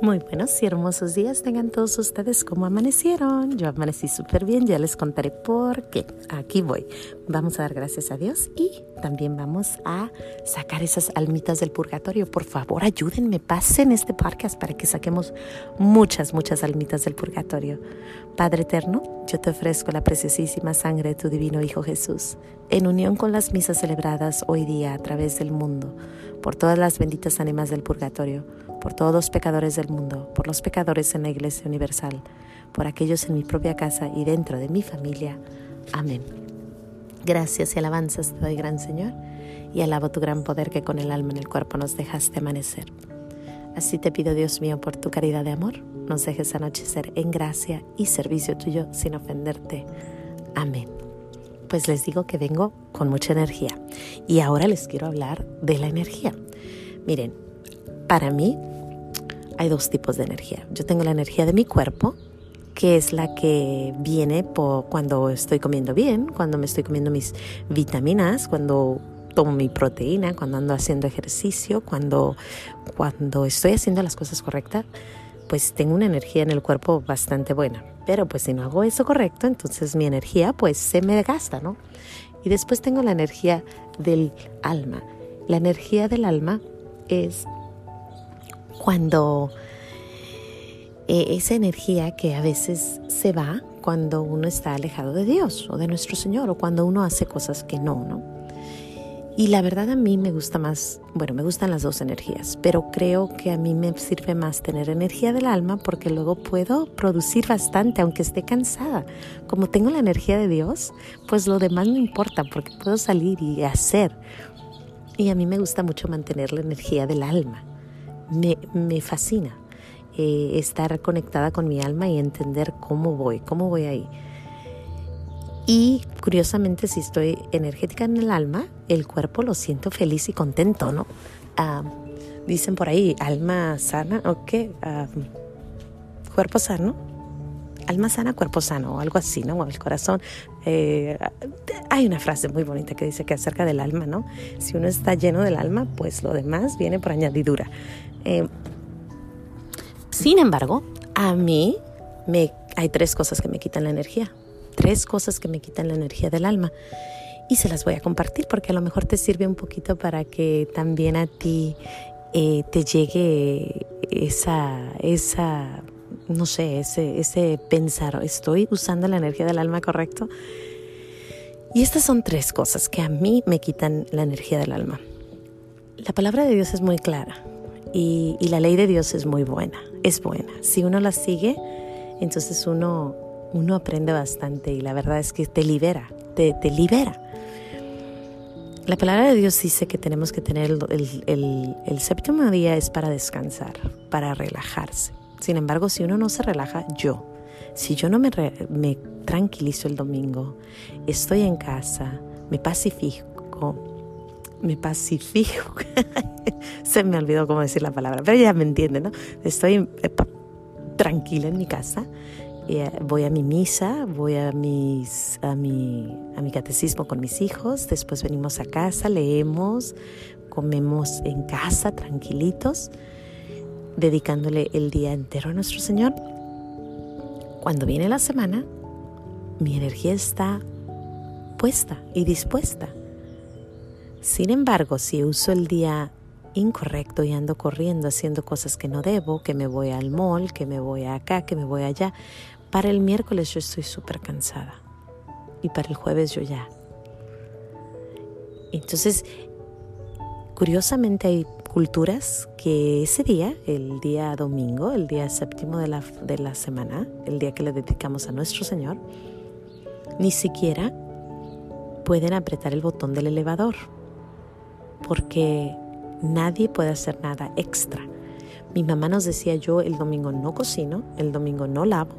Muy buenos y hermosos días tengan todos ustedes como amanecieron. Yo amanecí súper bien, ya les contaré por qué. Aquí voy. Vamos a dar gracias a Dios y también vamos a sacar esas almitas del purgatorio. Por favor, ayúdenme, pasen este podcast para que saquemos muchas, muchas almitas del purgatorio. Padre eterno, yo te ofrezco la preciosísima sangre de tu divino Hijo Jesús, en unión con las misas celebradas hoy día a través del mundo, por todas las benditas ánimas del purgatorio por todos los pecadores del mundo, por los pecadores en la Iglesia Universal, por aquellos en mi propia casa y dentro de mi familia. Amén. Gracias y alabanzas te doy, gran Señor, y alabo tu gran poder que con el alma en el cuerpo nos dejaste amanecer. Así te pido, Dios mío, por tu caridad de amor, nos dejes anochecer en gracia y servicio tuyo sin ofenderte. Amén. Pues les digo que vengo con mucha energía y ahora les quiero hablar de la energía. Miren, para mí hay dos tipos de energía. Yo tengo la energía de mi cuerpo, que es la que viene por cuando estoy comiendo bien, cuando me estoy comiendo mis vitaminas, cuando tomo mi proteína, cuando ando haciendo ejercicio, cuando, cuando estoy haciendo las cosas correctas, pues tengo una energía en el cuerpo bastante buena. Pero pues si no hago eso correcto, entonces mi energía pues se me gasta, ¿no? Y después tengo la energía del alma. La energía del alma es cuando eh, esa energía que a veces se va cuando uno está alejado de Dios o de nuestro Señor o cuando uno hace cosas que no, ¿no? Y la verdad a mí me gusta más, bueno, me gustan las dos energías, pero creo que a mí me sirve más tener energía del alma porque luego puedo producir bastante aunque esté cansada. Como tengo la energía de Dios, pues lo demás no importa porque puedo salir y hacer. Y a mí me gusta mucho mantener la energía del alma me, fascina eh, estar conectada con mi alma y entender cómo voy, cómo voy ahí. Y curiosamente, si estoy energética en el alma, el cuerpo lo siento feliz y contento, ¿no? Ah, dicen por ahí, alma sana, ¿o qué? Ah, cuerpo sano, alma sana, cuerpo sano, o algo así, ¿no? El corazón. Eh, hay una frase muy bonita que dice que acerca del alma, ¿no? Si uno está lleno del alma, pues lo demás viene por añadidura. Eh, sin embargo, a mí me, hay tres cosas que me quitan la energía. Tres cosas que me quitan la energía del alma. Y se las voy a compartir porque a lo mejor te sirve un poquito para que también a ti eh, te llegue esa, esa, no sé, ese, ese pensar, ¿estoy usando la energía del alma correcto? Y estas son tres cosas que a mí me quitan la energía del alma. La palabra de Dios es muy clara. Y, la ley de Dios es muy buena, es buena. Si uno la sigue, entonces uno, uno aprende bastante y la verdad es que te libera, te, libera. La palabra de Dios dice que tenemos que tener el, el, el, séptimo día es para descansar, para relajarse. Sin embargo, si uno no se relaja, yo, si yo no me, me tranquilizo el domingo, estoy en casa, me pacifico, me pacifico. Se me olvidó cómo decir la palabra, pero ya me entienden, ¿no? Estoy tranquila en mi casa, eh, voy a mi misa, voy a, mis, a, mi, a mi catecismo con mis hijos, después venimos a casa, leemos, comemos en casa tranquilitos, dedicándole el día entero a nuestro Señor. Cuando viene la semana, mi energía está puesta y dispuesta sin embargo, si uso el día incorrecto y ando corriendo haciendo cosas que no debo, que me voy al mall, que me voy acá, que me voy allá, para el miércoles yo estoy súper cansada y para el jueves yo ya. Entonces, curiosamente hay culturas que ese día, el día domingo, el día séptimo de la, de la semana, el día que le dedicamos a nuestro Señor, ni siquiera pueden apretar el botón del elevador porque nadie puede hacer nada extra. Mi mamá nos decía yo el domingo no cocino, el domingo no lavo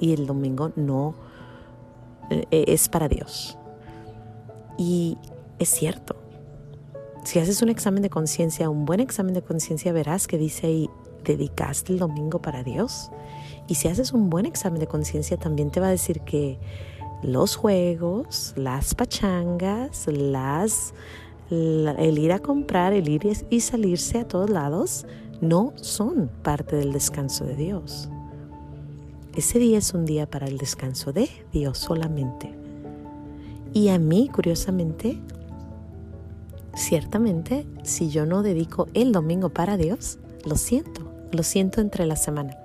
y el domingo no eh, es para Dios. Y es cierto. Si haces un examen de conciencia, un buen examen de conciencia, verás que dice ahí, dedicaste el domingo para Dios. Y si haces un buen examen de conciencia, también te va a decir que los juegos, las pachangas, las el ir a comprar, el ir y salirse a todos lados, no son parte del descanso de Dios. Ese día es un día para el descanso de Dios solamente. Y a mí, curiosamente, ciertamente, si yo no dedico el domingo para Dios, lo siento, lo siento entre la semana.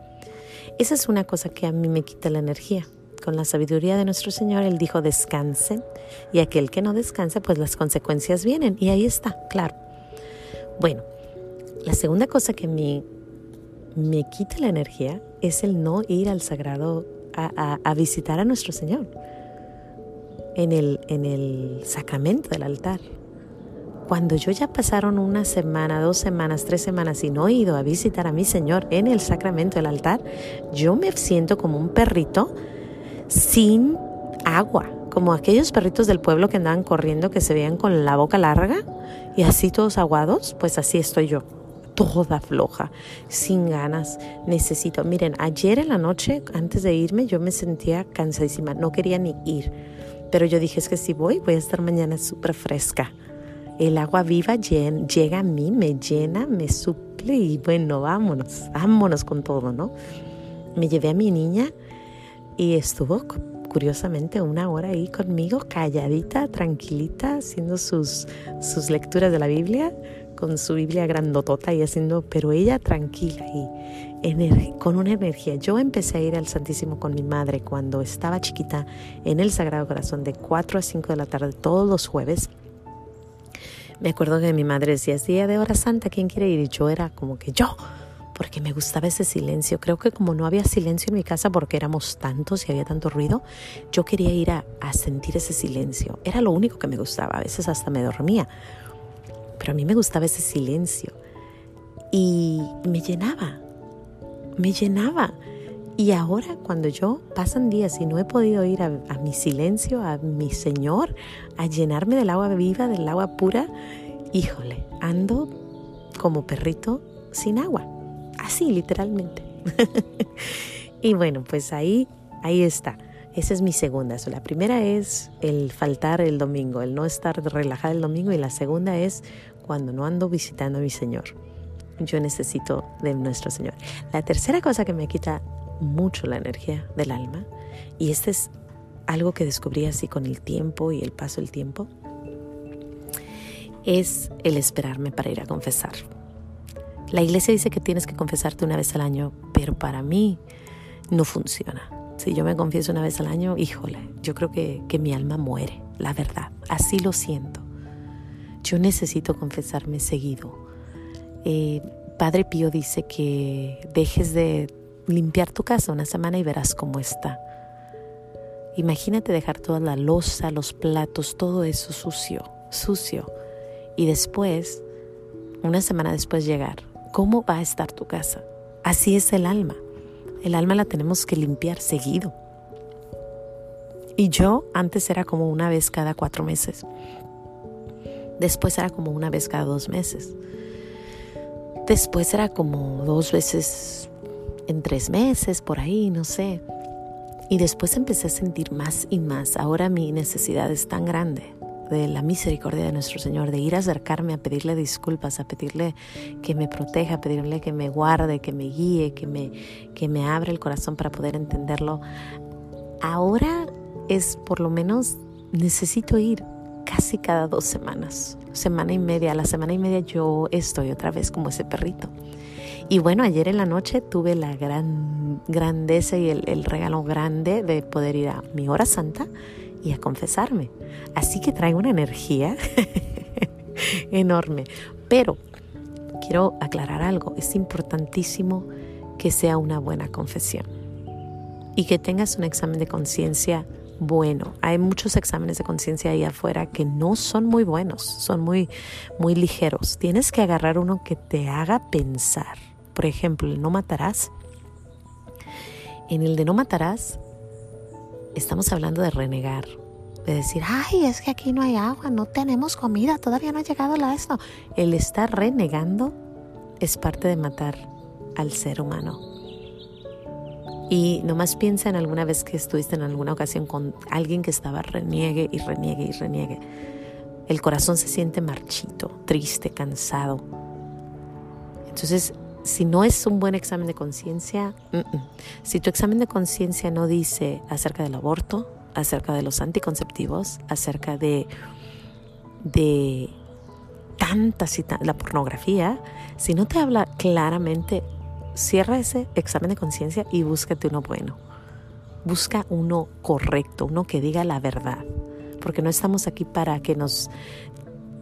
Esa es una cosa que a mí me quita la energía. Con la sabiduría de nuestro Señor, Él dijo, descansen, y aquel que no descanse, pues las consecuencias vienen. Y ahí está, claro. Bueno, la segunda cosa que me, me quita la energía es el no ir al sagrado a, visitar a nuestro Señor en el, en el sacramento del altar. Cuando yo ya pasaron una semana, dos semanas, tres semanas y no he ido a visitar a mi Señor en el sacramento del altar, yo me siento como un perrito sin agua, como aquellos perritos del pueblo que andaban corriendo que se veían con la boca larga y así todos aguados, pues así estoy yo toda floja, sin ganas, necesito. Miren, ayer en la noche, antes de irme, yo me sentía cansadísima, no quería ni ir. Pero yo dije, es que si voy, voy a estar mañana súper fresca. El agua viva llega a mí, me llena, me suple y bueno, vámonos, vámonos con todo, ¿no? Me llevé a mi niña y estuvo curiosamente una hora ahí conmigo, calladita, tranquilita, haciendo sus, sus lecturas de la Biblia con su Biblia grandotota y haciendo, pero ella tranquila y con una energía. Yo empecé a ir al Santísimo con mi madre cuando estaba chiquita en el Sagrado Corazón de 4 a 5 de la tarde todos los jueves. Me acuerdo que mi madre decía, es día de hora santa, ¿quién quiere ir? Y yo era como que yo, porque me gustaba ese silencio. Creo que como no había silencio en mi casa porque éramos tantos y había tanto ruido, yo quería ir a, a sentir ese silencio. Era lo único que me gustaba. A veces hasta me dormía pero a mí me gustaba ese silencio y me llenaba, me llenaba. Y ahora cuando yo pasan días y no he podido ir a, mi silencio, a mi Señor, a llenarme del agua viva, del agua pura, híjole, ando como perrito sin agua, así literalmente. y bueno, pues ahí, ahí está. Esa es mi segunda. La primera es el faltar el domingo, el no estar relajada el domingo y la segunda es cuando no ando visitando a mi Señor. Yo necesito de nuestro Señor. La tercera cosa que me quita mucho la energía del alma, y este es algo que descubrí así con el tiempo y el paso del tiempo, es el esperarme para ir a confesar. La iglesia dice que tienes que confesarte una vez al año, pero para mí no funciona. Si yo me confieso una vez al año, híjole, yo creo que, que mi alma muere, la verdad. Así lo siento. Yo necesito confesarme seguido. Eh, Padre Pío dice que dejes de limpiar tu casa una semana y verás cómo está. Imagínate dejar toda la losa, los platos, todo eso sucio, sucio. Y después, una semana después llegar, ¿cómo va a estar tu casa? Así es el alma. El alma la tenemos que limpiar seguido. Y yo antes era como una vez cada cuatro meses. Después era como una vez cada dos meses. Después era como dos veces en tres meses, por ahí, no sé. Y después empecé a sentir más y más. Ahora mi necesidad es tan grande de la misericordia de nuestro Señor, de ir a acercarme a pedirle disculpas, a pedirle que me proteja, a pedirle que me guarde, que me guíe, que me, que me abra el corazón para poder entenderlo. Ahora es por lo menos necesito ir casi cada dos semanas, semana y media. A la semana y media yo estoy otra vez como ese perrito. Y bueno, ayer en la noche tuve la gran grandeza y el, el regalo grande de poder ir a mi hora santa y a confesarme. Así que traigo una energía enorme. Pero quiero aclarar algo, es importantísimo que sea una buena confesión y que tengas un examen de conciencia bueno. Hay muchos exámenes de conciencia ahí afuera que no son muy buenos, son muy, muy ligeros. Tienes que agarrar uno que te haga pensar. Por ejemplo, el no matarás. En el de no matarás, estamos hablando de renegar, de decir, ay, es que aquí no hay agua, no tenemos comida, todavía no ha llegado la esto. El estar renegando es parte de matar al ser humano. Y nomás piensa en alguna vez que estuviste en alguna ocasión con alguien que estaba reniegue y reniegue y reniegue. El corazón se siente marchito, triste, cansado. Entonces, si no es un buen examen de conciencia, si tu examen de conciencia no dice acerca del aborto, acerca de los anticonceptivos, acerca de, tantas y la pornografía, si no te habla claramente, cierra ese examen de conciencia y búscate uno bueno. Busca uno correcto, uno que diga la verdad, porque no estamos aquí para que nos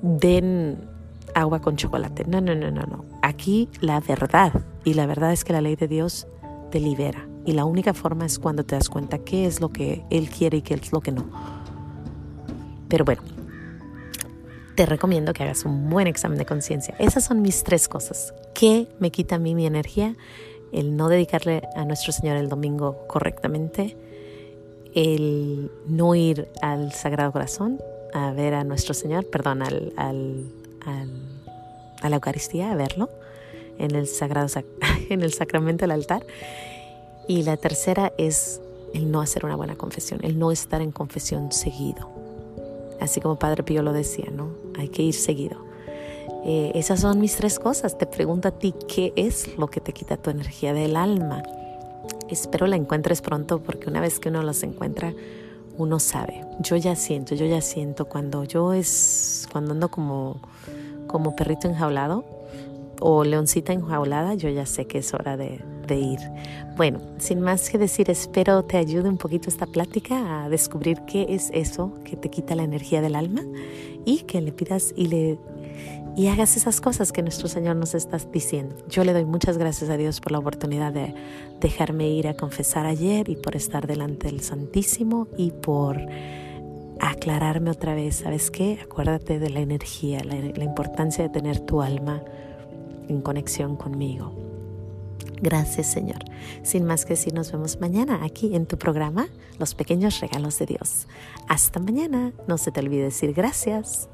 den agua con chocolate. No, no, no, no, no. Aquí la verdad, y la verdad es que la ley de Dios te libera. Y la única forma es cuando te das cuenta qué es lo que Él quiere y qué es lo que no. Pero bueno, te recomiendo que hagas un buen examen de conciencia. Esas son mis tres cosas. ¿Qué me quita a mí mi energía? El no dedicarle a nuestro Señor el domingo correctamente. El no ir al Sagrado Corazón a ver a nuestro Señor, perdón, al, a la Eucaristía, a verlo en el, sagrado, en el sacramento del altar. Y la tercera es el no hacer una buena confesión, el no estar en confesión seguido. Así como Padre Pío lo decía, ¿no? Hay que ir seguido. Eh, esas son mis tres cosas. Te pregunto a ti, ¿qué es lo que te quita tu energía del alma? Espero la encuentres pronto porque una vez que uno los encuentra, uno sabe. Yo ya siento, yo ya siento cuando yo es, cuando ando como como perrito enjaulado o leoncita enjaulada, yo ya sé que es hora de, ir. Bueno, sin más que decir, espero te ayude un poquito esta plática a descubrir qué es eso que te quita la energía del alma y que le pidas y le y hagas esas cosas que nuestro Señor nos está diciendo. Yo le doy muchas gracias a Dios por la oportunidad de dejarme ir a confesar ayer y por estar delante del Santísimo y por aclararme otra vez, ¿sabes qué? Acuérdate de la energía, la, la importancia de tener tu alma en conexión conmigo. Gracias Señor. Sin más que decir, nos vemos mañana aquí en tu programa Los pequeños regalos de Dios. Hasta mañana. No se te olvide decir gracias.